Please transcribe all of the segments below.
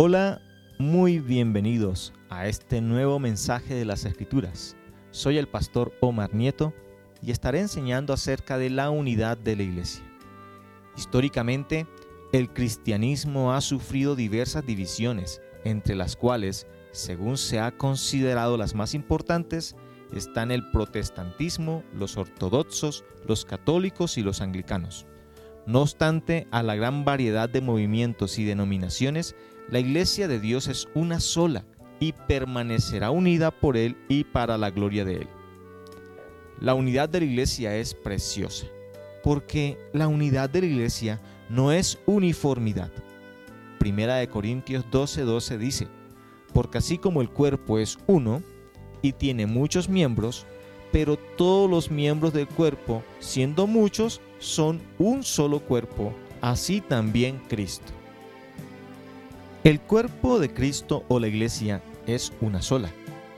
Hola, muy bienvenidos a este nuevo mensaje de las Escrituras. Soy el pastor Omar Nieto y estaré enseñando acerca de la unidad de la iglesia. Históricamente, el cristianismo ha sufrido diversas divisiones, entre las cuales, según se ha considerado las más importantes, están el protestantismo, los ortodoxos, los católicos y los anglicanos. No obstante, a la gran variedad de movimientos y denominaciones, la iglesia de Dios es una sola y permanecerá unida por Él y para la gloria de Él. La unidad de la iglesia es preciosa, porque la unidad de la iglesia no es uniformidad. Primera de Corintios 12:12 12 dice, porque así como el cuerpo es uno y tiene muchos miembros, pero todos los miembros del cuerpo, siendo muchos, son un solo cuerpo, así también Cristo. El cuerpo de Cristo o la iglesia es una sola,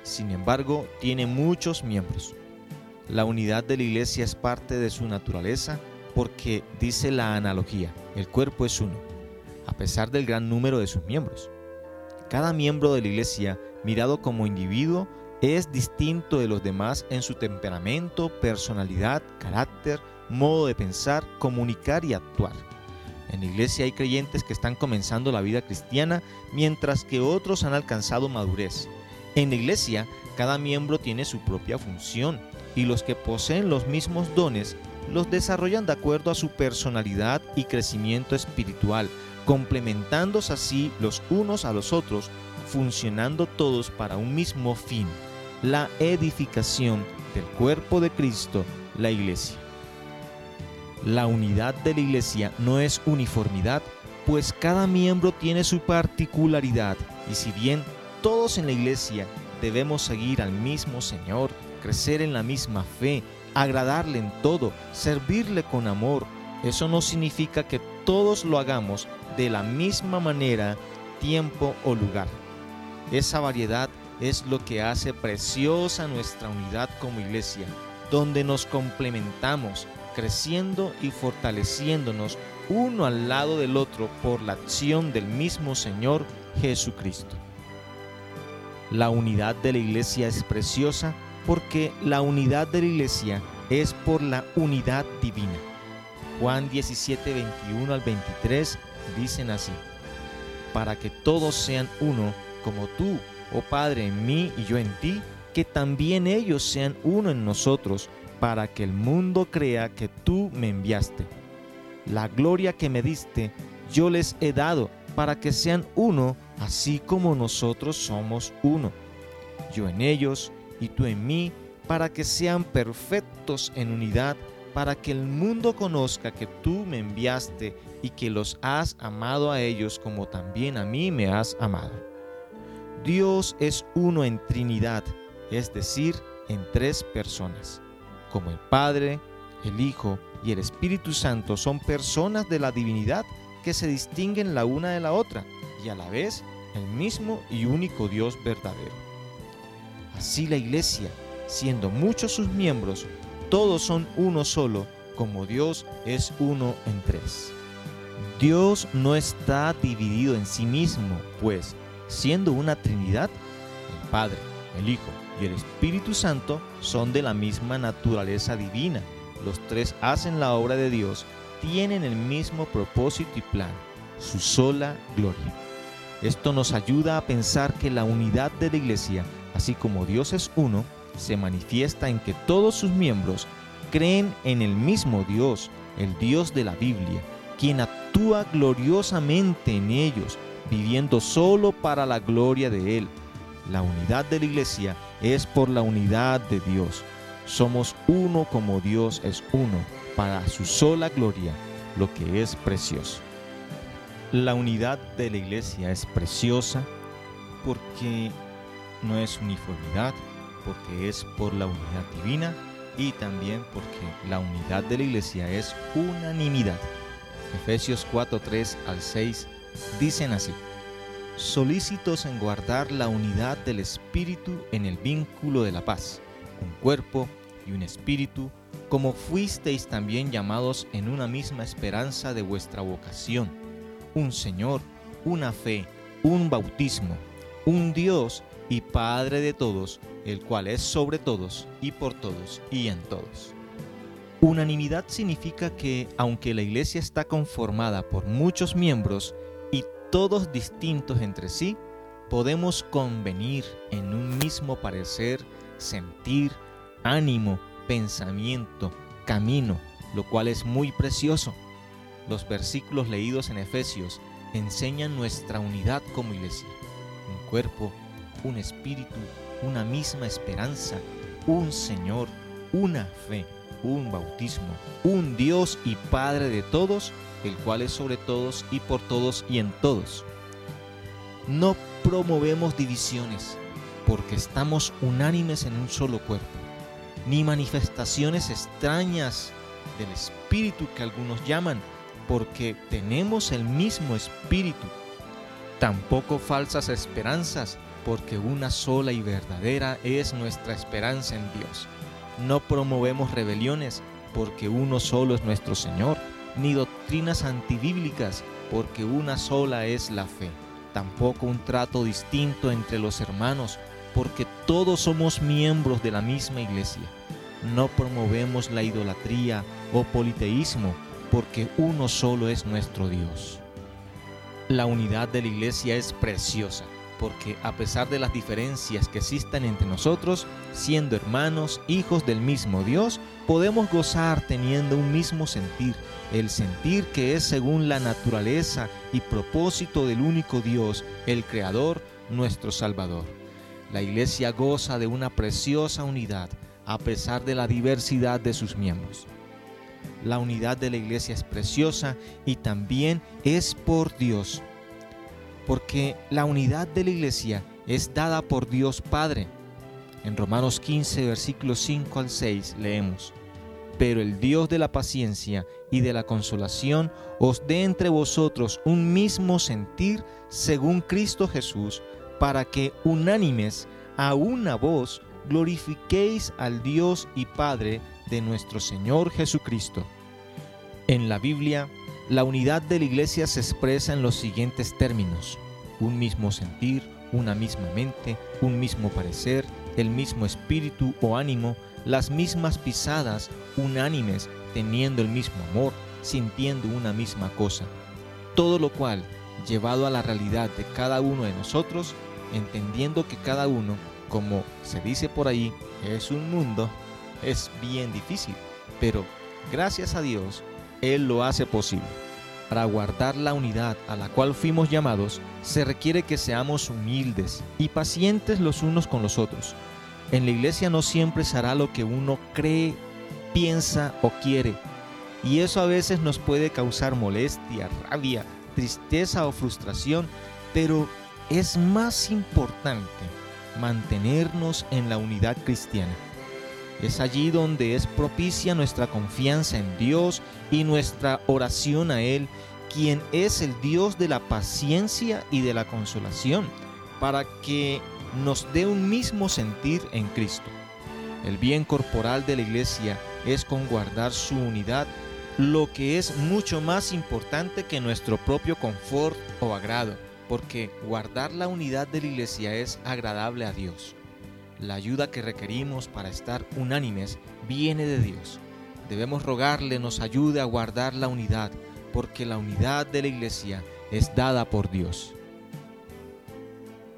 sin embargo tiene muchos miembros. La unidad de la iglesia es parte de su naturaleza porque dice la analogía, el cuerpo es uno, a pesar del gran número de sus miembros. Cada miembro de la iglesia, mirado como individuo, es distinto de los demás en su temperamento, personalidad, carácter, modo de pensar, comunicar y actuar. En la iglesia hay creyentes que están comenzando la vida cristiana mientras que otros han alcanzado madurez. En la iglesia cada miembro tiene su propia función y los que poseen los mismos dones los desarrollan de acuerdo a su personalidad y crecimiento espiritual, complementándose así los unos a los otros, funcionando todos para un mismo fin, la edificación del cuerpo de Cristo, la iglesia. La unidad de la iglesia no es uniformidad, pues cada miembro tiene su particularidad y si bien todos en la iglesia debemos seguir al mismo Señor, crecer en la misma fe, agradarle en todo, servirle con amor, eso no significa que todos lo hagamos de la misma manera, tiempo o lugar. Esa variedad es lo que hace preciosa nuestra unidad como iglesia, donde nos complementamos, creciendo y fortaleciéndonos uno al lado del otro por la acción del mismo Señor Jesucristo. La unidad de la iglesia es preciosa porque la unidad de la iglesia es por la unidad divina. Juan 17, 21 al 23 dicen así, para que todos sean uno, como tú, oh Padre, en mí y yo en ti, que también ellos sean uno en nosotros, para que el mundo crea que tú me enviaste. La gloria que me diste, yo les he dado, para que sean uno, así como nosotros somos uno. Yo en ellos y tú en mí, para que sean perfectos en unidad, para que el mundo conozca que tú me enviaste y que los has amado a ellos como también a mí me has amado. Dios es uno en Trinidad, es decir, en tres personas como el Padre, el Hijo y el Espíritu Santo son personas de la divinidad que se distinguen la una de la otra y a la vez el mismo y único Dios verdadero. Así la iglesia, siendo muchos sus miembros, todos son uno solo, como Dios es uno en tres. Dios no está dividido en sí mismo, pues, siendo una Trinidad, el Padre, el Hijo y el Espíritu Santo son de la misma naturaleza divina. Los tres hacen la obra de Dios, tienen el mismo propósito y plan, su sola gloria. Esto nos ayuda a pensar que la unidad de la iglesia, así como Dios es uno, se manifiesta en que todos sus miembros creen en el mismo Dios, el Dios de la Biblia, quien actúa gloriosamente en ellos, viviendo solo para la gloria de Él. La unidad de la iglesia es por la unidad de Dios. Somos uno como Dios es uno, para su sola gloria, lo que es precioso. La unidad de la iglesia es preciosa porque no es uniformidad, porque es por la unidad divina y también porque la unidad de la iglesia es unanimidad. Efesios 4, 3 al 6 dicen así solícitos en guardar la unidad del Espíritu en el vínculo de la paz, un cuerpo y un espíritu, como fuisteis también llamados en una misma esperanza de vuestra vocación, un Señor, una fe, un bautismo, un Dios y Padre de todos, el cual es sobre todos y por todos y en todos. Unanimidad significa que aunque la iglesia está conformada por muchos miembros todos distintos entre sí, podemos convenir en un mismo parecer, sentir, ánimo, pensamiento, camino, lo cual es muy precioso. Los versículos leídos en Efesios enseñan nuestra unidad como iglesia, un cuerpo, un espíritu, una misma esperanza, un Señor, una fe, un bautismo, un Dios y Padre de todos, el cual es sobre todos y por todos y en todos. No promovemos divisiones porque estamos unánimes en un solo cuerpo, ni manifestaciones extrañas del Espíritu que algunos llaman, porque tenemos el mismo Espíritu. Tampoco falsas esperanzas, porque una sola y verdadera es nuestra esperanza en Dios. No promovemos rebeliones, porque uno solo es nuestro Señor, ni doctrinas antibíblicas, porque una sola es la fe. Tampoco un trato distinto entre los hermanos, porque todos somos miembros de la misma iglesia. No promovemos la idolatría o politeísmo, porque uno solo es nuestro Dios. La unidad de la iglesia es preciosa porque a pesar de las diferencias que existen entre nosotros, siendo hermanos, hijos del mismo Dios, podemos gozar teniendo un mismo sentir, el sentir que es según la naturaleza y propósito del único Dios, el Creador, nuestro Salvador. La iglesia goza de una preciosa unidad a pesar de la diversidad de sus miembros. La unidad de la iglesia es preciosa y también es por Dios porque la unidad de la iglesia es dada por Dios Padre. En Romanos 15, versículos 5 al 6 leemos, Pero el Dios de la paciencia y de la consolación os dé entre vosotros un mismo sentir según Cristo Jesús, para que unánimes a una voz glorifiquéis al Dios y Padre de nuestro Señor Jesucristo. En la Biblia, la unidad de la iglesia se expresa en los siguientes términos. Un mismo sentir, una misma mente, un mismo parecer, el mismo espíritu o ánimo, las mismas pisadas, unánimes, teniendo el mismo amor, sintiendo una misma cosa. Todo lo cual, llevado a la realidad de cada uno de nosotros, entendiendo que cada uno, como se dice por ahí, es un mundo, es bien difícil, pero gracias a Dios, él lo hace posible. Para guardar la unidad a la cual fuimos llamados, se requiere que seamos humildes y pacientes los unos con los otros. En la iglesia no siempre se hará lo que uno cree, piensa o quiere, y eso a veces nos puede causar molestia, rabia, tristeza o frustración, pero es más importante mantenernos en la unidad cristiana. Es allí donde es propicia nuestra confianza en Dios y nuestra oración a Él, quien es el Dios de la paciencia y de la consolación, para que nos dé un mismo sentir en Cristo. El bien corporal de la iglesia es con guardar su unidad, lo que es mucho más importante que nuestro propio confort o agrado, porque guardar la unidad de la iglesia es agradable a Dios. La ayuda que requerimos para estar unánimes viene de Dios. Debemos rogarle nos ayude a guardar la unidad, porque la unidad de la iglesia es dada por Dios.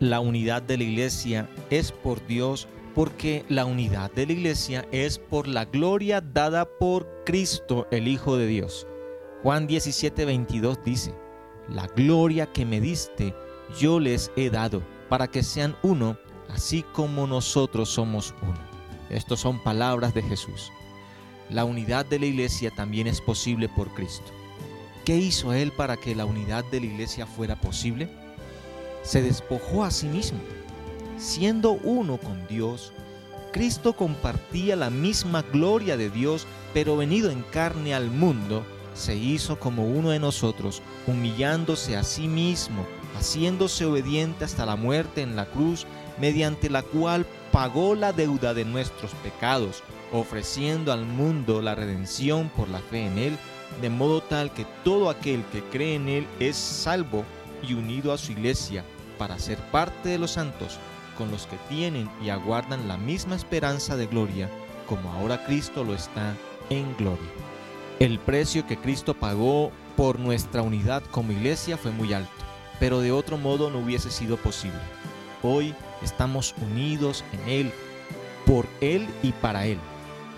La unidad de la iglesia es por Dios porque la unidad de la iglesia es por la gloria dada por Cristo, el Hijo de Dios. Juan 17, 22 dice, La gloria que me diste, yo les he dado, para que sean uno así como nosotros somos uno. Estas son palabras de Jesús. La unidad de la iglesia también es posible por Cristo. ¿Qué hizo Él para que la unidad de la iglesia fuera posible? Se despojó a sí mismo. Siendo uno con Dios, Cristo compartía la misma gloria de Dios, pero venido en carne al mundo, se hizo como uno de nosotros, humillándose a sí mismo, haciéndose obediente hasta la muerte en la cruz, mediante la cual pagó la deuda de nuestros pecados, ofreciendo al mundo la redención por la fe en Él, de modo tal que todo aquel que cree en Él es salvo, y unido a su iglesia para ser parte de los santos, con los que tienen y aguardan la misma esperanza de gloria, como ahora Cristo lo está en gloria. El precio que Cristo pagó por nuestra unidad como iglesia fue muy alto, pero de otro modo no hubiese sido posible. Hoy estamos unidos en Él, por Él y para Él.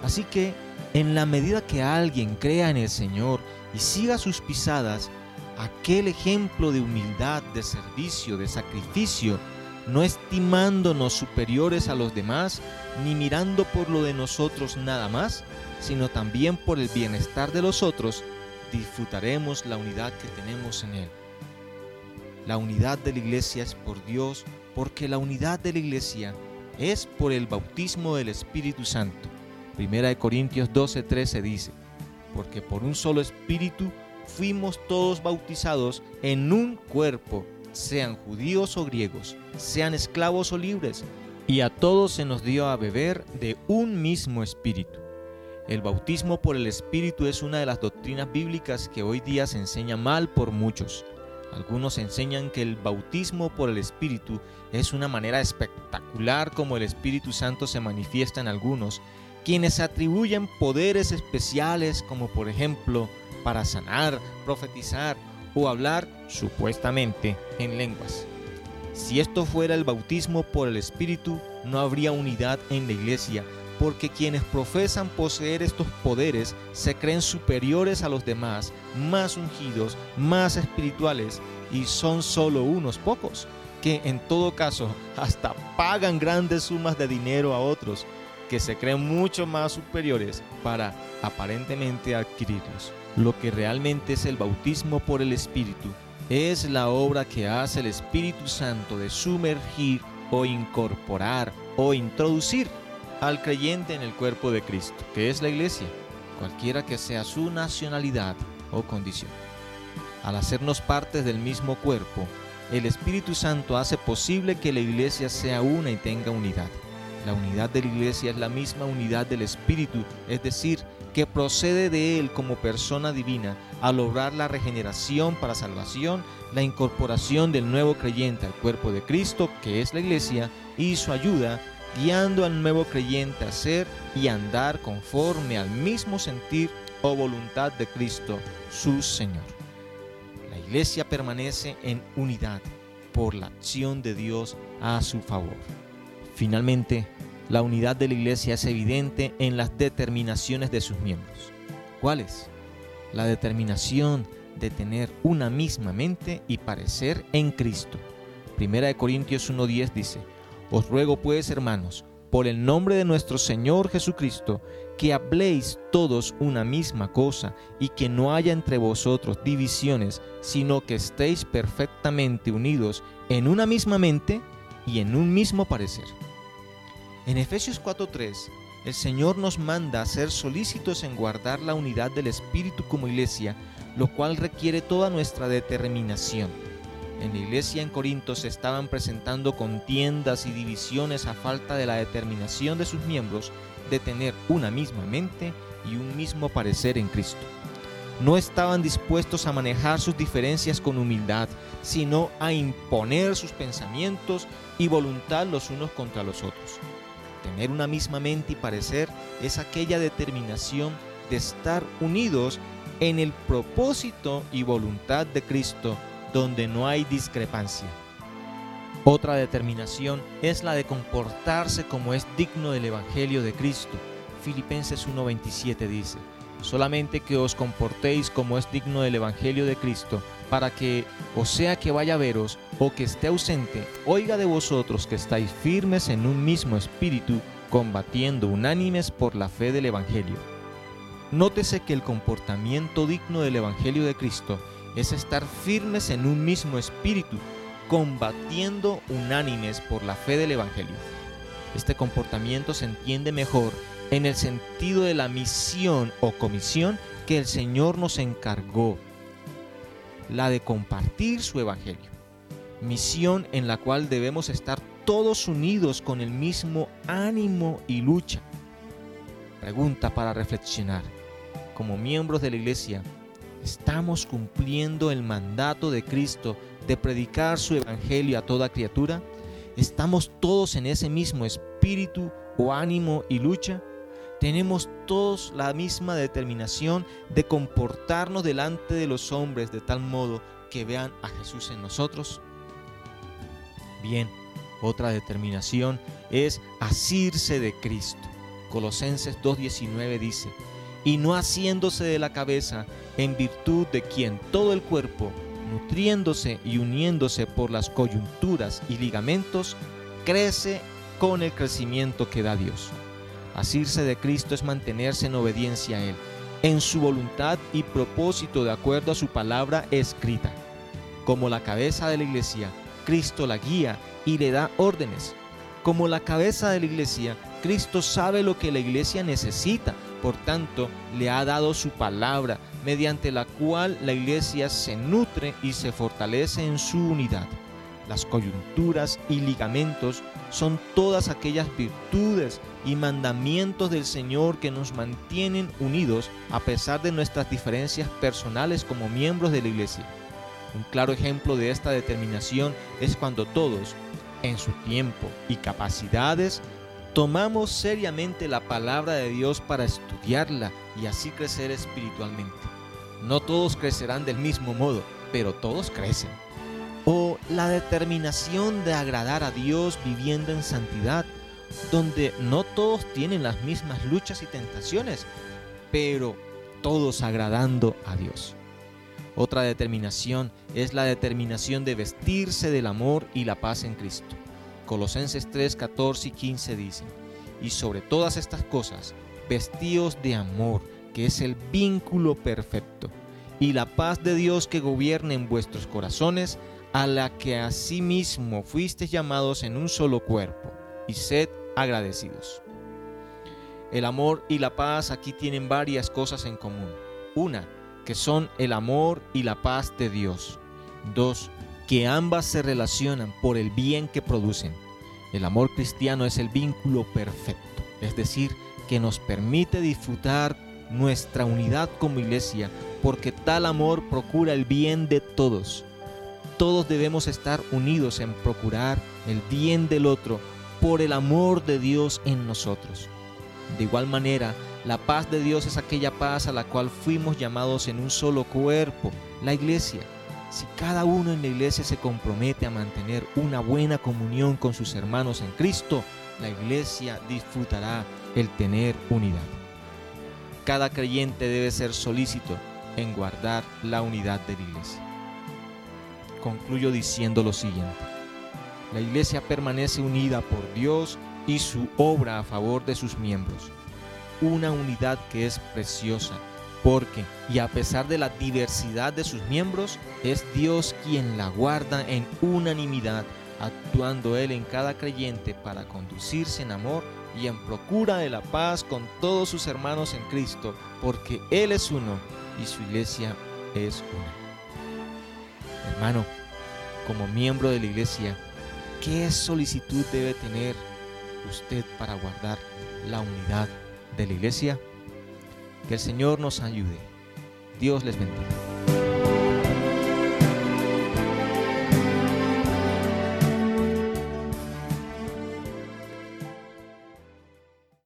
Así que, en la medida que alguien crea en el Señor y siga sus pisadas, aquel ejemplo de humildad, de servicio, de sacrificio, no estimándonos superiores a los demás, ni mirando por lo de nosotros nada más, sino también por el bienestar de los otros, disfrutaremos la unidad que tenemos en Él. La unidad de la iglesia es por Dios, porque la unidad de la iglesia es por el bautismo del Espíritu Santo. Primera de Corintios 12:13 dice, porque por un solo Espíritu fuimos todos bautizados en un cuerpo, sean judíos o griegos, sean esclavos o libres, y a todos se nos dio a beber de un mismo Espíritu. El bautismo por el Espíritu es una de las doctrinas bíblicas que hoy día se enseña mal por muchos. Algunos enseñan que el bautismo por el Espíritu es una manera espectacular como el Espíritu Santo se manifiesta en algunos, quienes atribuyen poderes especiales como por ejemplo para sanar, profetizar o hablar supuestamente en lenguas. Si esto fuera el bautismo por el Espíritu, no habría unidad en la iglesia, porque quienes profesan poseer estos poderes se creen superiores a los demás, más ungidos, más espirituales, y son solo unos pocos, que en todo caso hasta pagan grandes sumas de dinero a otros, que se creen mucho más superiores para aparentemente adquirirlos. Lo que realmente es el bautismo por el Espíritu es la obra que hace el Espíritu Santo de sumergir o incorporar o introducir al creyente en el cuerpo de Cristo, que es la iglesia, cualquiera que sea su nacionalidad o condición. Al hacernos partes del mismo cuerpo, el Espíritu Santo hace posible que la iglesia sea una y tenga unidad. La unidad de la iglesia es la misma unidad del Espíritu, es decir, que procede de Él como persona divina al lograr la regeneración para salvación, la incorporación del nuevo creyente al cuerpo de Cristo, que es la iglesia, y su ayuda guiando al nuevo creyente a ser y andar conforme al mismo sentir o voluntad de Cristo, su Señor. La iglesia permanece en unidad por la acción de Dios a su favor. Finalmente, la unidad de la iglesia es evidente en las determinaciones de sus miembros. ¿Cuáles? La determinación de tener una misma mente y parecer en Cristo. Primera de Corintios 1.10 dice, os ruego pues, hermanos, por el nombre de nuestro Señor Jesucristo, que habléis todos una misma cosa y que no haya entre vosotros divisiones, sino que estéis perfectamente unidos en una misma mente y en un mismo parecer. En Efesios 4:3, el Señor nos manda a ser solícitos en guardar la unidad del Espíritu como iglesia, lo cual requiere toda nuestra determinación en la iglesia en Corinto se estaban presentando contiendas y divisiones a falta de la determinación de sus miembros de tener una misma mente y un mismo parecer en Cristo. No estaban dispuestos a manejar sus diferencias con humildad, sino a imponer sus pensamientos y voluntad los unos contra los otros. Tener una misma mente y parecer es aquella determinación de estar unidos en el propósito y voluntad de Cristo donde no hay discrepancia. Otra determinación es la de comportarse como es digno del Evangelio de Cristo. Filipenses 1:27 dice, solamente que os comportéis como es digno del Evangelio de Cristo, para que, o sea que vaya a veros o que esté ausente, oiga de vosotros que estáis firmes en un mismo espíritu, combatiendo unánimes por la fe del Evangelio. Nótese que el comportamiento digno del Evangelio de Cristo es estar firmes en un mismo espíritu, combatiendo unánimes por la fe del Evangelio. Este comportamiento se entiende mejor en el sentido de la misión o comisión que el Señor nos encargó, la de compartir su Evangelio. Misión en la cual debemos estar todos unidos con el mismo ánimo y lucha. Pregunta para reflexionar. Como miembros de la iglesia, estamos cumpliendo el mandato de Cristo de predicar su evangelio a toda criatura? ¿Estamos todos en ese mismo espíritu o ánimo y lucha? ¿Tenemos todos la misma determinación de comportarnos delante de los hombres de tal modo que vean a Jesús en nosotros? Bien, otra determinación es asirse de Cristo. Colosenses 2.19 dice, y no haciéndose de la cabeza, en virtud de quien todo el cuerpo, nutriéndose y uniéndose por las coyunturas y ligamentos, crece con el crecimiento que da Dios. Asirse de Cristo es mantenerse en obediencia a Él, en su voluntad y propósito de acuerdo a su palabra escrita. Como la cabeza de la iglesia, Cristo la guía y le da órdenes. Como la cabeza de la iglesia, Cristo sabe lo que la iglesia necesita, por tanto, le ha dado su palabra, mediante la cual la iglesia se nutre y se fortalece en su unidad. Las coyunturas y ligamentos son todas aquellas virtudes y mandamientos del Señor que nos mantienen unidos a pesar de nuestras diferencias personales como miembros de la iglesia. Un claro ejemplo de esta determinación es cuando todos, en su tiempo y capacidades, tomamos seriamente la palabra de Dios para estudiarla y así crecer espiritualmente. No todos crecerán del mismo modo, pero todos crecen. O la determinación de agradar a Dios viviendo en santidad, donde no todos tienen las mismas luchas y tentaciones, pero todos agradando a Dios. Otra determinación es la determinación de vestirse del amor y la paz en Cristo. Colosenses 3, 14 y 15 dicen, y sobre todas estas cosas, vestíos de amor, que es el vínculo perfecto, y la paz de Dios que gobierne en vuestros corazones, a la que asimismo fuisteis llamados en un solo cuerpo, y sed agradecidos. El amor y la paz aquí tienen varias cosas en común. Una, que son el amor y la paz de Dios. Dos, que ambas se relacionan por el bien que producen. El amor cristiano es el vínculo perfecto, es decir, que nos permite disfrutar nuestra unidad como iglesia, porque tal amor procura el bien de todos. Todos debemos estar unidos en procurar el bien del otro por el amor de Dios en nosotros. De igual manera, la paz de Dios es aquella paz a la cual fuimos llamados en un solo cuerpo, la iglesia. Si cada uno en la iglesia se compromete a mantener una buena comunión con sus hermanos en Cristo, la iglesia disfrutará el tener unidad. Cada creyente debe ser solícito en guardar la unidad de la iglesia. Concluyo diciendo lo siguiente. La iglesia permanece unida por Dios y su obra a favor de sus miembros una unidad que es preciosa, porque, y a pesar de la diversidad de sus miembros, es Dios quien la guarda en unanimidad, actuando Él en cada creyente para conducirse en amor y en procura de la paz con todos sus hermanos en Cristo, porque Él es uno y su iglesia es una. Hermano, como miembro de la iglesia, ¿qué solicitud debe tener usted para guardar la unidad de la iglesia. Que el Señor nos ayude. Dios les bendiga.